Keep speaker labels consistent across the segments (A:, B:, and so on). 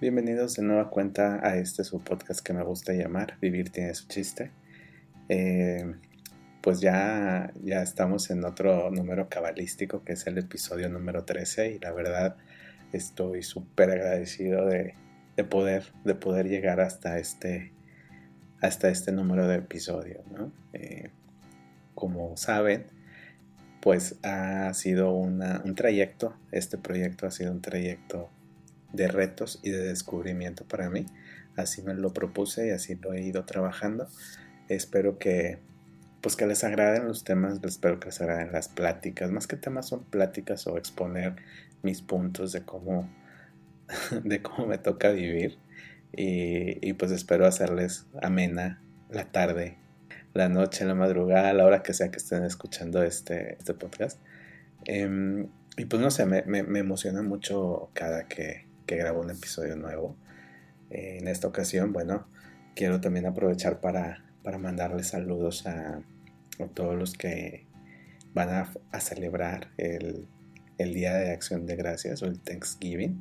A: Bienvenidos de nueva cuenta a este su podcast que me gusta llamar Vivir tiene su chiste. Eh, pues ya, ya estamos en otro número cabalístico que es el episodio número 13 y la verdad estoy súper agradecido de, poder, de poder llegar hasta este, hasta este número de episodio. Eh, como saben, pues ha sido un trayecto, este proyecto ha sido un trayecto de retos y de descubrimiento para mí. Así me lo propuse y así lo he ido trabajando. Espero que pues que les agraden los temas, espero que les agraden las pláticas. Más que temas son pláticas o exponer mis puntos de cómo de cómo me toca vivir. Y, pues espero hacerles amena la tarde, la noche, la madrugada, la hora que sea que estén escuchando este, este podcast. Em, y pues no sé, me, me emociona mucho cada que, que grabo un episodio nuevo. Eh, en esta ocasión, bueno, quiero también aprovechar para, para mandarles saludos a, todos los que van a, celebrar el, Día de Acción de Gracias o el Thanksgiving.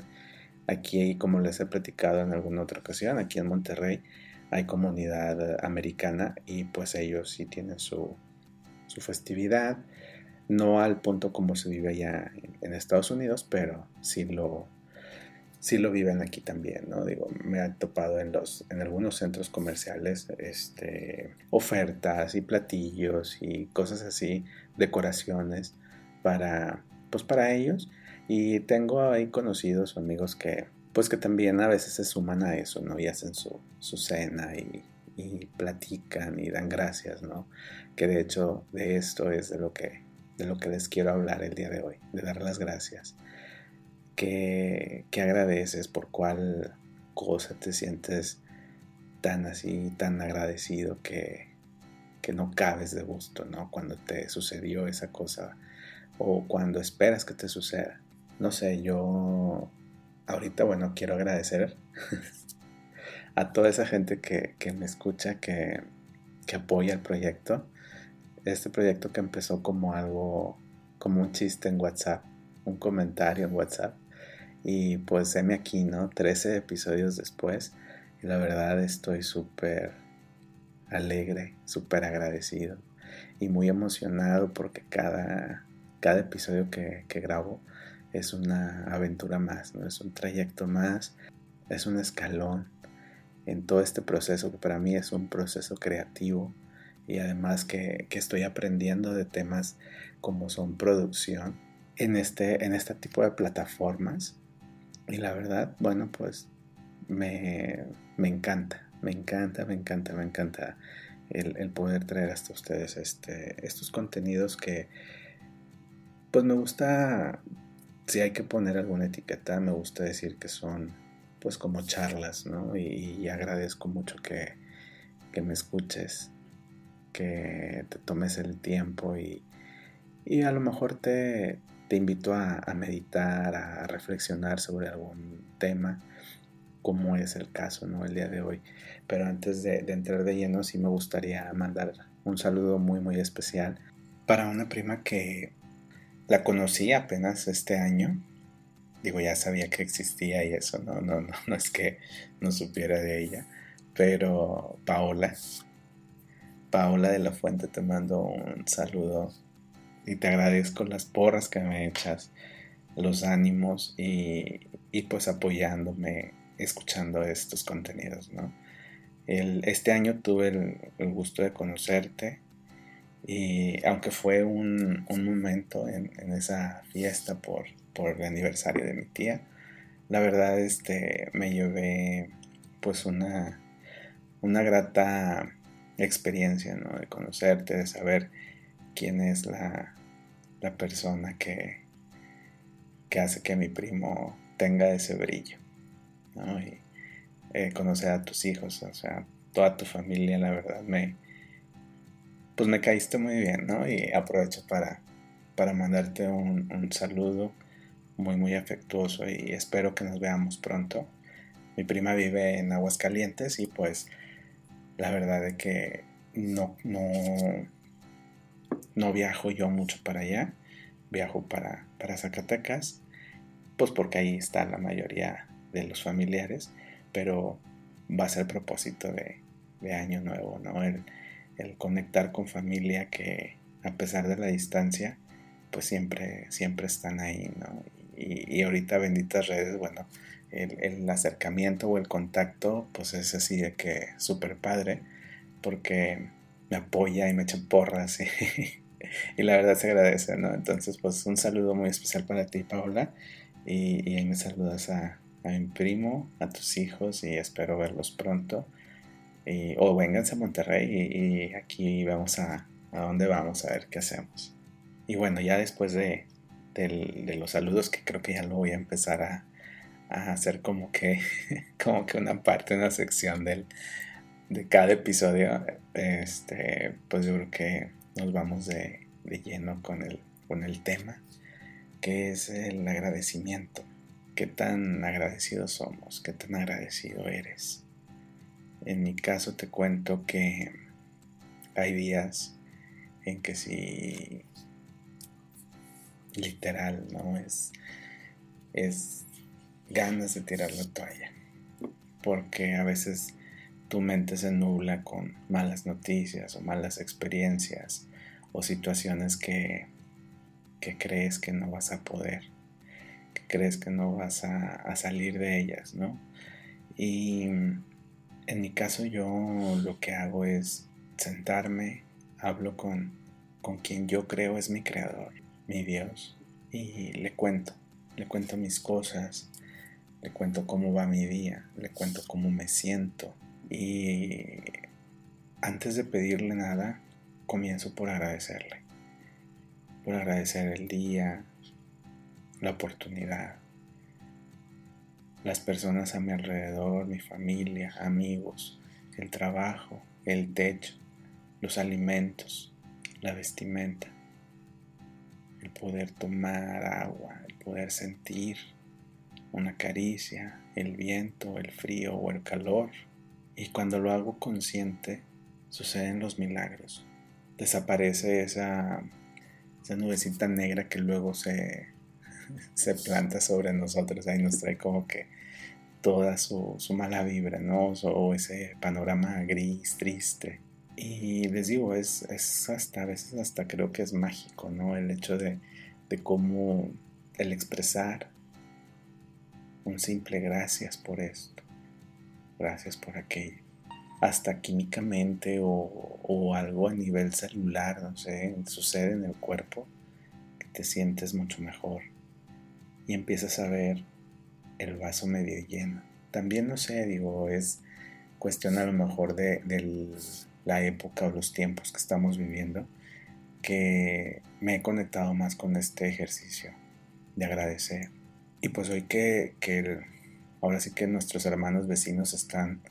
A: Aquí, como les he platicado en alguna otra ocasión, aquí en Monterrey hay comunidad americana y pues ellos sí tienen su, su festividad. No al punto como se vive allá en Estados Unidos, pero sí lo, sí lo viven aquí también, ¿no? Digo, me han topado en los, en algunos centros comerciales, este, ofertas y platillos y cosas así, decoraciones para, pues para ellos. Y tengo ahí conocidos o amigos que, pues que también a veces se suman a eso, ¿no? Y hacen su, su cena y, y platican y dan gracias, ¿no? Que de hecho de esto es de lo que, de lo que les quiero hablar el día de hoy, de dar las gracias que, agradeces, por cuál cosa te sientes tan así, tan agradecido que, que no cabes de gusto, ¿no? Cuando te sucedió esa cosa o cuando esperas que te suceda. No sé, yo ahorita, bueno, quiero agradecer a toda esa gente que, que me escucha, que, que, apoya el proyecto. Este proyecto que empezó como algo, como un chiste en WhatsApp, un comentario en WhatsApp. Y pues heme aquí, ¿no? 13 episodios después. Y la verdad estoy súper alegre, súper agradecido y muy emocionado porque cada, cada episodio que, que, grabo es una aventura más, ¿no? Es un trayecto más, es un escalón en todo este proceso que para mí es un proceso creativo y además que, que estoy aprendiendo de temas como son producción en este, en este tipo de plataformas y la verdad, bueno, pues me, encanta, me encanta, me encanta, me encanta el, poder traer hasta ustedes este, estos contenidos que, pues me gusta, si hay que poner alguna etiqueta, me gusta decir que son pues como charlas, ¿no? Y, agradezco mucho que, que, me escuches, que te tomes el tiempo y, y a lo mejor te, te invito a, meditar, a reflexionar sobre algún tema, como es el caso ¿no? el día de hoy. Pero antes de, entrar de lleno, sí me gustaría mandar un saludo muy, muy especial para una prima que la conocí apenas este año. Digo, ya sabía que existía y eso, no, no, no, no es que no supiera de ella. Pero Paola, Paola de la Fuente, te mando un saludo y te agradezco las porras que me echas, los ánimos y, pues apoyándome, escuchando estos contenidos, ¿no? Este año tuve el, gusto de conocerte y aunque fue un, momento en, esa fiesta por, por el aniversario de mi tía, la verdad este, me llevé pues una, una grata experiencia, ¿no? De conocerte, de saber quién es la, la persona que, que hace que mi primo tenga ese brillo. ¿no? Y eh, conocer a tus hijos, o sea, toda tu familia, la verdad, me, pues me caíste muy bien, ¿no? Y aprovecho para, para mandarte un, un saludo muy, muy afectuoso y espero que nos veamos pronto. Mi prima vive en Aguascalientes y pues la verdad es que no, no, no viajo yo mucho para allá, viajo para, para Zacatecas, pues porque ahí está la mayoría de los familiares, pero va a ser propósito de, año nuevo, ¿no? El, conectar con familia que a pesar de la distancia, pues siempre, siempre están ahí, ¿no? Y, ahorita benditas redes, bueno, el, acercamiento o el contacto, pues es así de que súper padre, porque me apoya y me echa porras y, la verdad se agradece, ¿no? Entonces, pues un saludo muy especial para ti, Paola, y, y ahí me saludas a, a mi primo, a tus hijos y espero verlos pronto. Y, o vénganse a Monterrey y, aquí vamos a, a dónde vamos a ver qué hacemos. Y bueno, ya después de, los saludos, que creo que ya lo voy a empezar a, hacer como que, como que una parte, una sección del, de cada episodio, este, pues yo creo que nos vamos de, de lleno con el, con el tema, que es el agradecimiento qué tan agradecidos somos, qué tan agradecido eres. En mi caso te cuento que hay días en que si literal, ¿no? Es, es ganas de tirar la toalla. Porque a veces tu mente se nubla con malas noticias o malas experiencias o situaciones que, que crees que no vas a poder crees que no vas a, salir de ellas, ¿no? Y en mi caso yo lo que hago es sentarme, hablo con, con quien yo creo es mi creador, mi Dios, y le cuento, le cuento mis cosas, le cuento cómo va mi día, le cuento cómo me siento y antes de pedirle nada, comienzo por agradecerle, por agradecer el día, la oportunidad, las personas a mi alrededor, mi familia, amigos, el trabajo, el techo, los alimentos, la vestimenta, el poder tomar agua, el poder sentir una caricia, el viento, el frío o el calor. Y cuando lo hago consciente, suceden los milagros. Desaparece esa, esa nubecita negra que luego se se planta sobre nosotros, ahí nos trae como que toda su, mala vibra, ¿no? O ese panorama gris, triste. Y les digo, es, es, hasta, a veces hasta creo que es mágico, ¿no? El hecho de, de cómo el expresar un simple gracias por esto, gracias por aquello, hasta químicamente o, o algo a nivel celular, no sé, sucede en el cuerpo, que te sientes mucho mejor y empiezas a ver el vaso medio lleno. También no sé, digo, es cuestión a lo mejor de, la época o los tiempos que estamos viviendo que me he conectado más con este ejercicio de agradecer. Y pues hoy que, ahora sí que nuestros hermanos vecinos están,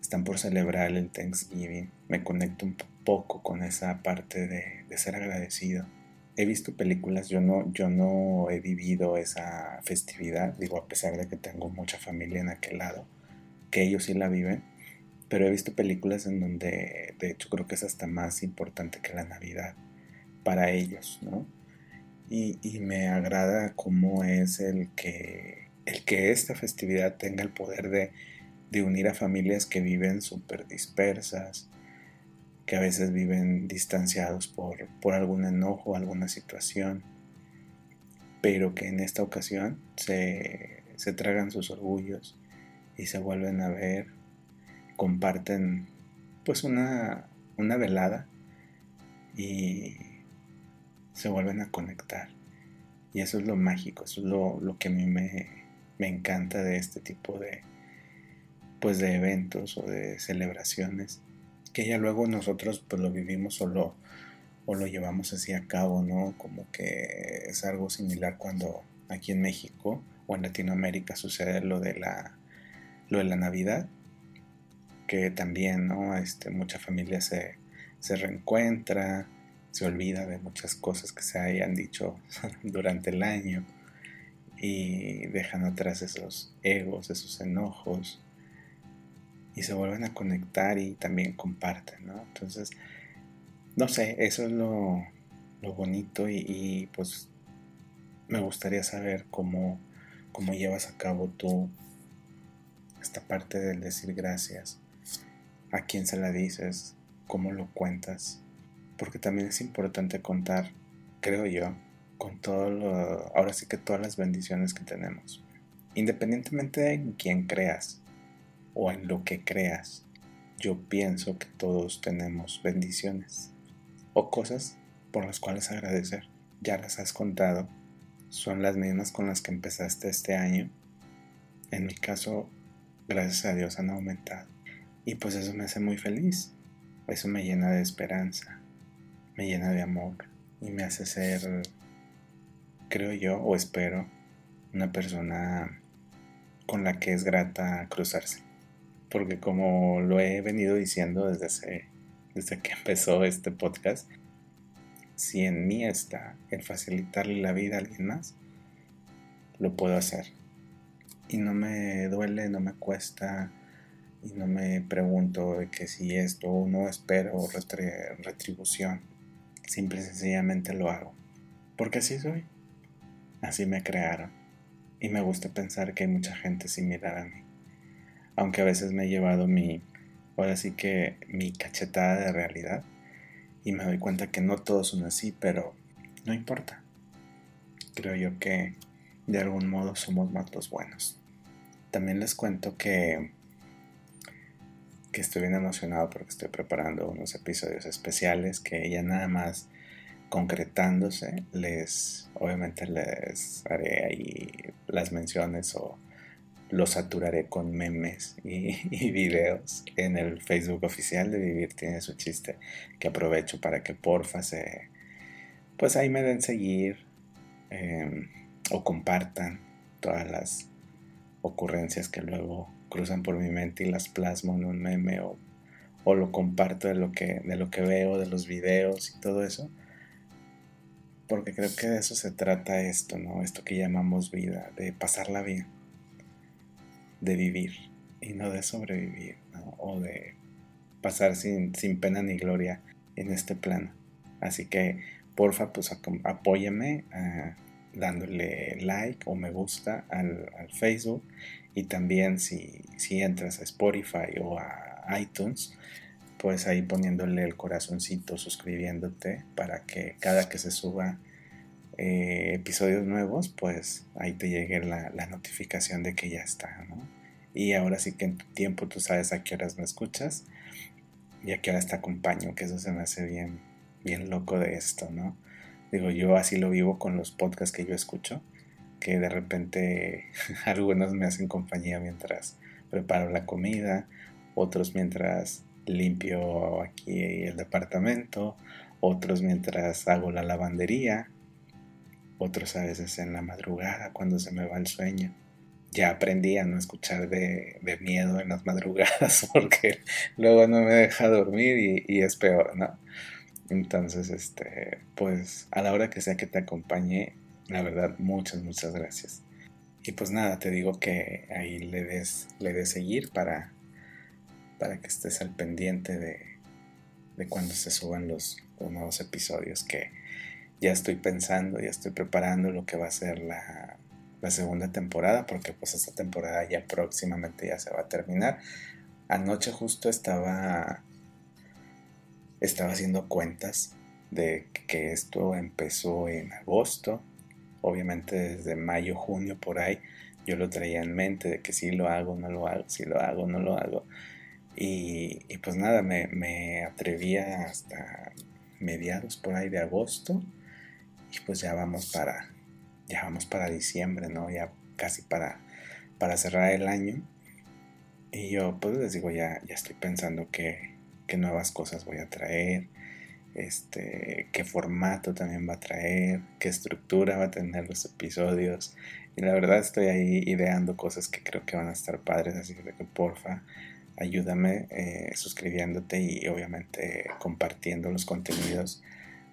A: están por celebrar el Thanksgiving, me conecto un poco con esa parte de, ser agradecido he visto películas, yo no, yo no he vivido esa festividad, digo, a pesar de que tengo mucha familia en aquel lado, que ellos sí la viven, pero he visto películas en donde, de hecho, creo que es hasta más importante que la Navidad para ellos, ¿no? Y me agrada cómo es el que, el que esta festividad tenga el poder de, de unir a familias que viven súper dispersas, que a veces viven distanciados por, por algún enojo, alguna situación, pero que en esta ocasión se, se tragan sus orgullos y se vuelven a ver, comparten pues una, una velada y se vuelven a conectar. Y eso es lo mágico, eso es lo, lo que a mí me, me, encanta de este tipo de, pues de eventos o de celebraciones que ya luego nosotros pues lo vivimos o lo, o lo llevamos así a cabo, ¿no? Como que es algo similar cuando aquí en México o en Latinoamérica sucede lo de la, lo de la Navidad, que también, ¿no? Este, mucha familia se, se reencuentra, se olvida de muchas cosas que se hayan dicho durante el año y dejan atrás esos egos, esos enojos, y se vuelven a conectar y también comparten, ¿no? Entonces, no sé, eso es lo, bonito y, pues me gustaría saber cómo, cómo llevas a cabo tú esta parte del decir gracias, a quién se la dices, cómo lo cuentas, porque también es importante contar, creo yo, con todo lo, ahora sí que todas las bendiciones que tenemos, independientemente de en quién creas o en lo que creas, yo pienso que todos tenemos bendiciones o cosas por las cuales agradecer. Ya las has contado, son las mismas con las que empezaste este año. En mi caso, gracias a Dios han aumentado. Y pues eso me hace muy feliz. Eso me llena de esperanza, me llena de amor y me hace ser, creo yo, o espero, una persona con la que es grata cruzarse. Porque como lo he venido diciendo desde, desde que empezó este podcast, si en mí está el facilitarle la vida a alguien más, lo puedo hacer. Y no me duele, no me cuesta, y no me pregunto de que si esto o no espero retribución. Simple y sencillamente lo hago. Porque así soy. Así me crearon. Y me gusta pensar que hay mucha gente similar a mí. Aunque a veces me he llevado mi, ahora sí que mi cachetada de realidad y me doy cuenta que no todos son así, pero no importa. Creo yo que de algún modo somos más los buenos. También les cuento que, que estoy bien emocionado porque estoy preparando unos episodios especiales que ya nada más concretándose les obviamente les haré ahí las menciones o lo saturaré con memes y, videos en el Facebook oficial de Vivir tiene su chiste, que aprovecho para que porfa se, pues ahí me den seguir em, o compartan todas las ocurrencias que luego cruzan por mi mente y las plasmo en un meme o, o lo comparto de lo, que, de lo que veo, de los videos y todo eso. Porque creo que de eso se trata esto, ¿no? Esto que llamamos vida, de pasarla bien de vivir y no de sobrevivir, o de pasar sin, sin, pena ni gloria en este plano. Así que, porfa, pues apóyame ah, dándole like o me gusta al, Facebook y también si, si entras a Spotify o a iTunes, pues ahí poniéndole el corazoncito, suscribiéndote para que cada que se suba eh, episodios nuevos, pues ahí te llegue la, notificación de que ya está, ¿no? Y ahora sí que en tu tiempo tú sabes a qué horas me escuchas y a qué horas te acompaño, que eso se me hace bien, bien loco de esto, ¿no? Digo, yo así lo vivo con los podcasts que yo escucho, que de repente algunos me hacen compañía mientras preparo la comida, otros mientras limpio aquí el departamento, otros mientras hago la lavandería, otros a veces en la madrugada cuando se me va el sueño. Ya aprendí a no escuchar de, miedo en las madrugadas porque luego no me deja dormir y, es peor, ¿no? Entonces, este, pues a la hora que sea que te acompañe, la verdad, muchas, muchas gracias. Y pues nada, te digo que ahí le des, le des seguir para, para que estés al pendiente de, de cuando se suban los, los nuevos episodios que ya estoy pensando, ya estoy preparando lo que va a ser la, segunda temporada, porque pues esta temporada ya próximamente ya se va a terminar. Anoche justo estaba, estaba haciendo cuentas de que esto empezó en agosto, obviamente desde mayo, junio por ahí, yo lo traía en mente de que si lo hago, no lo hago, si lo hago, no lo hago. Y, pues nada, me, me atrevía hasta mediados por ahí de agosto y pues ya vamos para, ya vamos para diciembre, ¿no? Ya casi para, para cerrar el año. Y yo pues les digo, ya, ya estoy pensando qué, qué nuevas cosas voy a traer, este, qué formato también va a traer, qué estructura va a tener los episodios. Y la verdad estoy ahí ideando cosas que creo que van a estar padres, así que porfa, ayúdame eh, suscribiéndote y obviamente compartiendo los contenidos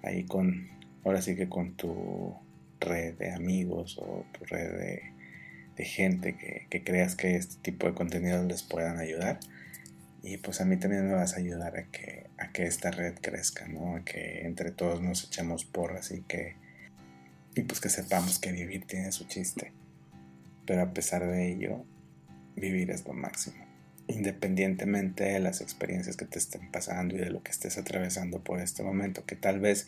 A: ahí con, ahora sí que con tu red de amigos o tu red de, gente que, creas que este tipo de contenidos les puedan ayudar. Y pues a mí también me vas a ayudar a que, a que esta red crezca, ¿no? A que entre todos nos echemos porras y que, y pues que sepamos que vivir tiene su chiste. Pero a pesar de ello, vivir es lo máximo. Independientemente de las experiencias que te estén pasando y de lo que estés atravesando por este momento, que tal vez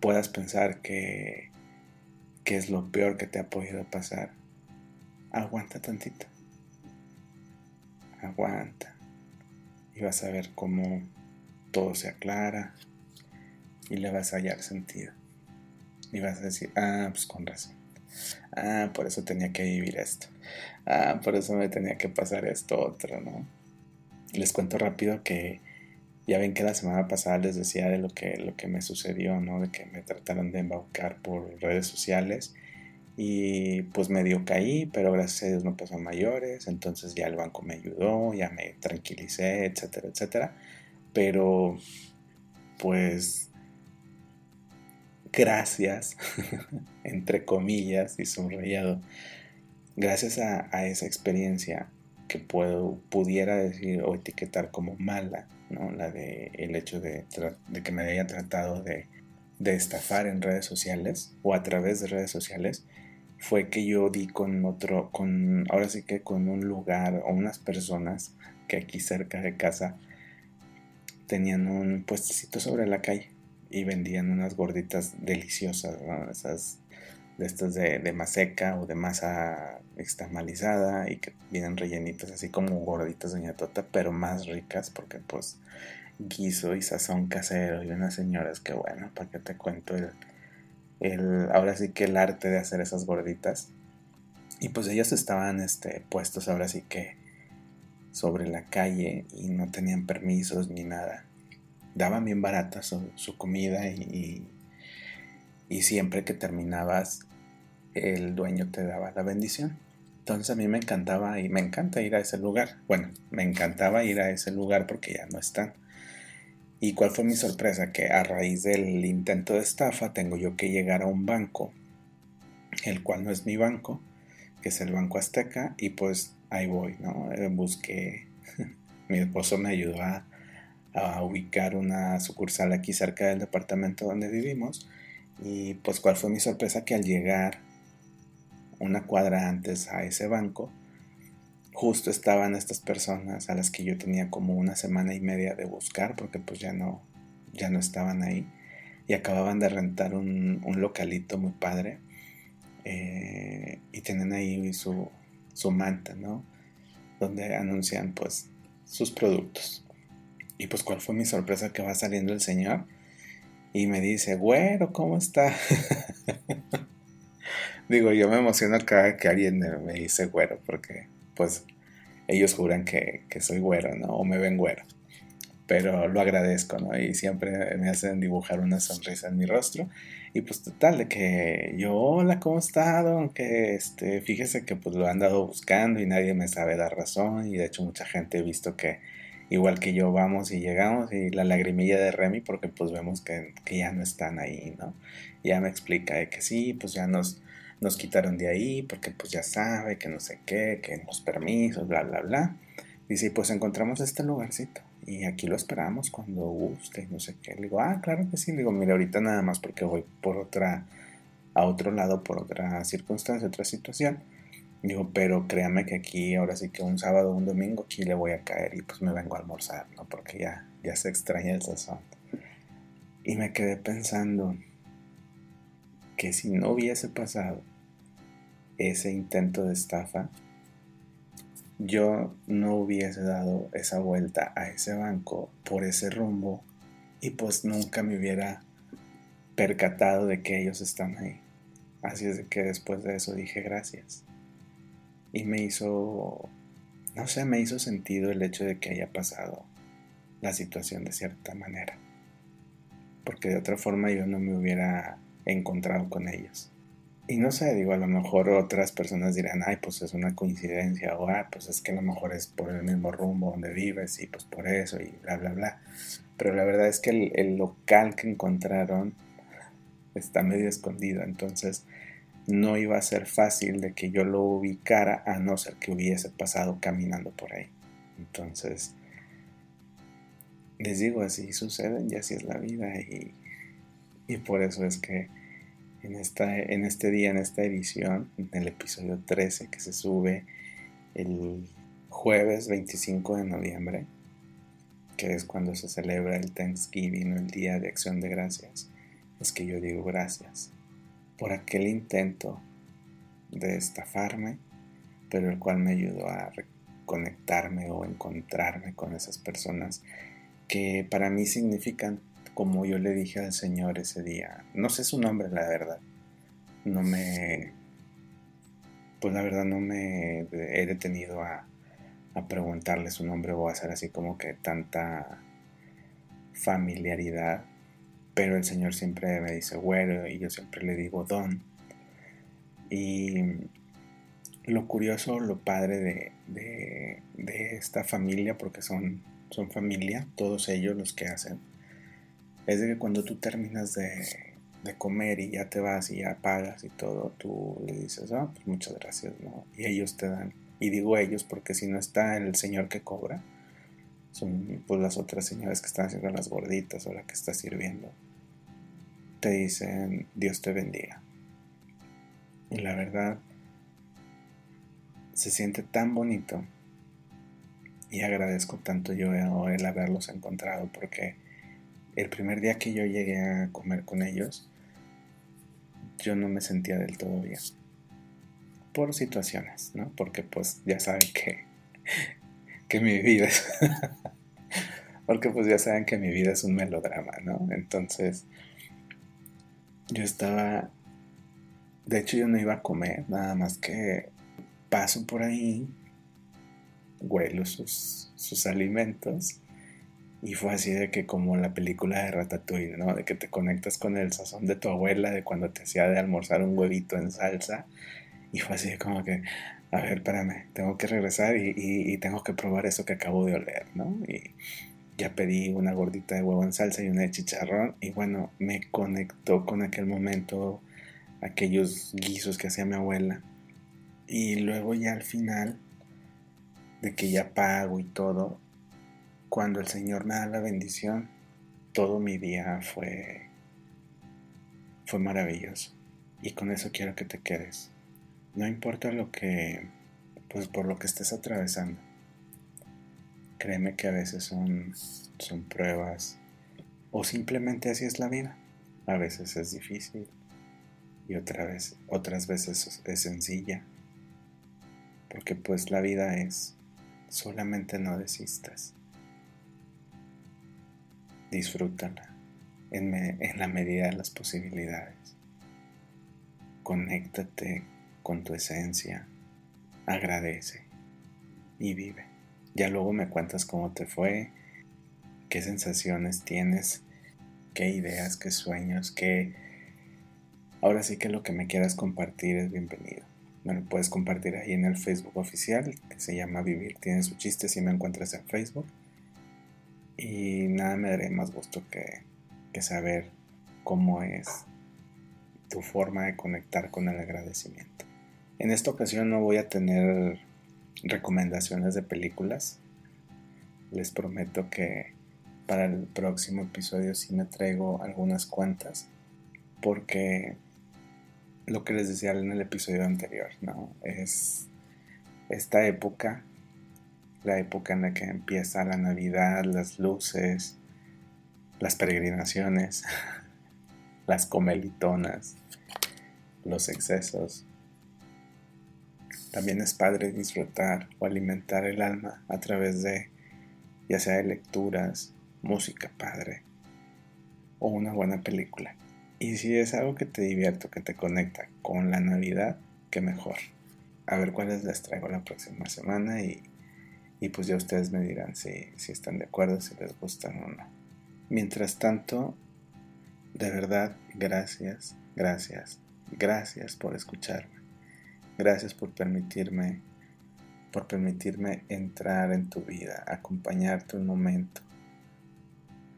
A: puedas pensar que, que es lo peor que te ha podido pasar, aguanta tantito. Aguanta. Y vas a ver cómo todo se aclara y le vas a hallar sentido. Y vas a decir, ah, pues con razón. Ah, por eso tenía que vivir esto. Ah, por eso me tenía que pasar esto otro, ¿no? Les cuento rápido que ya ven que la semana pasada les decía de lo que, lo que me sucedió, ¿no? De que me trataron de embaucar por redes sociales y pues medio caí, pero gracias a Dios no pasó mayores, entonces ya el banco me ayudó, ya me tranquilicé, etcétera, etcétera. Pero pues gracias, entre comillas y subrayado, gracias a, esa experiencia que puedo, pudiera decir o etiquetar como mala, ¿no? la de el hecho de, que me haya tratado de, de estafar en redes sociales o a través de redes sociales, fue que yo di con otro, con, ahora sí que con un lugar o unas personas que aquí cerca de casa tenían un puestecito sobre la calle y vendían unas gorditas deliciosas, Esas de estas de, de maseca o de masa extamalizada y que vienen rellenitas así como gorditas de Tota, pero más ricas porque pues guiso y sazón casero y unas señoras que bueno, para que te cuento el, el, ahora sí que el arte de hacer esas gorditas. Y pues ellos estaban este, puestos ahora sí que sobre la calle y no tenían permisos ni nada daban bien barata su, comida y, siempre que terminabas el dueño te daba la bendición. Entonces a mí me encantaba y me encanta ir a ese lugar. Bueno, me encantaba ir a ese lugar porque ya no están. ¿Y cuál fue mi sorpresa? Que a raíz del intento de estafa tengo yo que llegar a un banco, el cual no es mi banco, que es el Banco Azteca, y pues ahí voy, ¿no? Eh, busqué, mi esposo me ayudó a, a ubicar una sucursal aquí cerca del departamento donde vivimos. Y pues cuál fue mi sorpresa que al llegar una cuadra antes a ese banco, justo estaban estas personas a las que yo tenía como una semana y media de buscar porque pues ya no, ya no estaban ahí. Y acababan de rentar un, localito muy padre. Eh, y tienen ahí su, su manta, ¿no? Donde anuncian pues sus productos. Y pues cuál fue mi sorpresa que va saliendo el señor y me dice, güero, ¿cómo está? Digo, yo me emociono cada que alguien me dice güero, porque pues ellos juran que, soy güero, ¿no? O me ven güero. Pero lo agradezco, ¿no? Y siempre me hacen dibujar una sonrisa en mi rostro. Y pues total, de que yo, hola, ¿cómo ha estado? Aunque, este, fíjese que pues lo han dado buscando y nadie me sabe dar razón. Y de hecho mucha gente he visto que igual que yo vamos y llegamos y la lagrimilla de Remy porque pues vemos que, ya no están ahí, ¿no? Ya me explica de que sí, pues ya nos, nos quitaron de ahí porque pues ya sabe que no sé qué, que los permisos, bla, bla, bla. Dice, pues encontramos este lugarcito y aquí lo esperamos cuando guste, no sé qué. Le digo, ah, claro que sí. Le digo, mira, ahorita nada más porque voy por otra, a otro lado, por otra circunstancia, otra situación Digo, pero créame que aquí, ahora sí que un sábado o un domingo, aquí le voy a caer y pues me vengo a almorzar, ¿no? Porque ya, ya se extraña el sazón. Y me quedé pensando que si no hubiese pasado ese intento de estafa, yo no hubiese dado esa vuelta a ese banco por ese rumbo y pues nunca me hubiera percatado de que ellos están ahí. Así es que después de eso dije gracias y me hizo, no sé, me hizo sentido el hecho de que haya pasado la situación de cierta manera. Porque de otra forma yo no me hubiera encontrado con ellos. Y no sé, digo, a lo mejor otras personas dirán, ay, pues es una coincidencia, o ah, pues es que a lo mejor es por el mismo rumbo donde vives y pues por eso y bla, bla, bla. Pero la verdad es que el, el local que encontraron está medio escondido, entonces no iba a ser fácil de que yo lo ubicara a no ser que hubiese pasado caminando por ahí. Entonces, les digo, así suceden y así es la vida y, por eso es que en, esta, en este día, en esta edición, en el episodio 13 que se sube el jueves 25 de noviembre, que es cuando se celebra el Thanksgiving, el Día de Acción de Gracias, es que yo digo gracias por aquel intento de estafarme, pero el cual me ayudó a reconectarme o encontrarme con esas personas que para mí significan, como yo le dije al Señor ese día, no sé su nombre, la verdad, no me, pues la verdad no me he detenido a, a preguntarle su nombre o a hacer así como que tanta familiaridad, pero el Señor siempre me dice güero y yo siempre le digo don. Y lo curioso, lo padre de, de, esta familia, porque son, son familia, todos ellos los que hacen, es de que cuando tú terminas de, de comer y ya te vas y ya pagas y todo, tú le dices, ah, pues muchas gracias, ¿no? Y ellos te dan. Y digo ellos porque si no está el señor que cobra, son pues las otras señoras que están haciendo las gorditas o la que está sirviendo. Te dicen, Dios te bendiga. Y la verdad, se siente tan bonito y agradezco tanto yo el haberlos encontrado porque el primer día que yo llegué a comer con ellos yo no me sentía del todo bien por situaciones, ¿no? Porque pues ya saben que que mi vida es porque pues ya saben que mi vida es un melodrama, ¿no? Entonces yo estaba de hecho yo no iba a comer, nada más que paso por ahí, huelo sus, sus alimentos y fue así de que como la película de Ratatouille, ¿no? De que te conectas con el sazón de tu abuela, de cuando te hacía de almorzar un huevito en salsa. Y fue así de como que, a ver, espérame, tengo que regresar y, y, tengo que probar eso que acabo de oler, ¿no? Y ya pedí una gordita de huevo en salsa y una de chicharrón. Y bueno, me conectó con aquel momento, aquellos guisos que hacía mi abuela. Y luego ya al final, de que ya pago y todo, cuando el Señor me da la bendición, todo mi día fue, fue maravilloso. Y con eso quiero que te quedes. No importa lo que, pues por lo que estés atravesando. Créeme que a veces son, son pruebas o simplemente así es la vida. A veces es difícil y otras veces es sencilla porque pues la vida es, solamente no desistas. Disfrútala en, en la medida de las posibilidades. Conéctate con tu esencia, agradece y vive. Ya luego me cuentas cómo te fue, qué sensaciones tienes, qué ideas, qué sueños, qué... Ahora sí que lo que me quieras compartir es bienvenido me lo puedes compartir ahí en el Facebook oficial, que se llama Vivir tiene su chiste si me encuentras en Facebook. Y nada me daré más gusto que, que saber cómo es tu forma de conectar con el agradecimiento. En esta ocasión no voy a tener recomendaciones de películas. Les prometo que para el próximo episodio sí me traigo algunas cuantas. Porque lo que les decía en el episodio anterior, ¿no? Es esta época, la época en la que empieza la Navidad, las luces, las peregrinaciones, las comelitonas, los excesos. También es padre disfrutar o alimentar el alma a través de ya sea de lecturas, música padre o una buena película. Y si es algo que te divierte, que te conecta con la Navidad, qué mejor. A ver cuáles les traigo la próxima semana y, pues ya ustedes me dirán si, si están de acuerdo, si les gustan o no. Mientras tanto, de verdad, gracias, gracias, gracias por escucharme. Gracias por permitirme, por permitirme entrar en tu vida, acompañarte un momento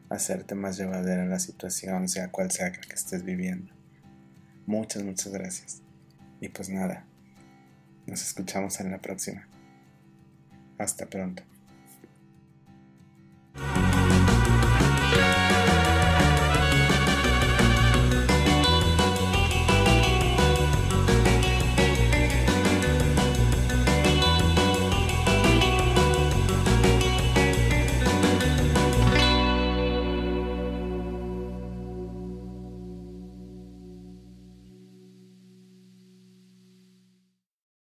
A: hacerte más llevadera la situación, sea cual sea que estés viviendo. Muchas, muchas gracias. Y pues nada, nos escuchamos en la próxima. Hasta pronto.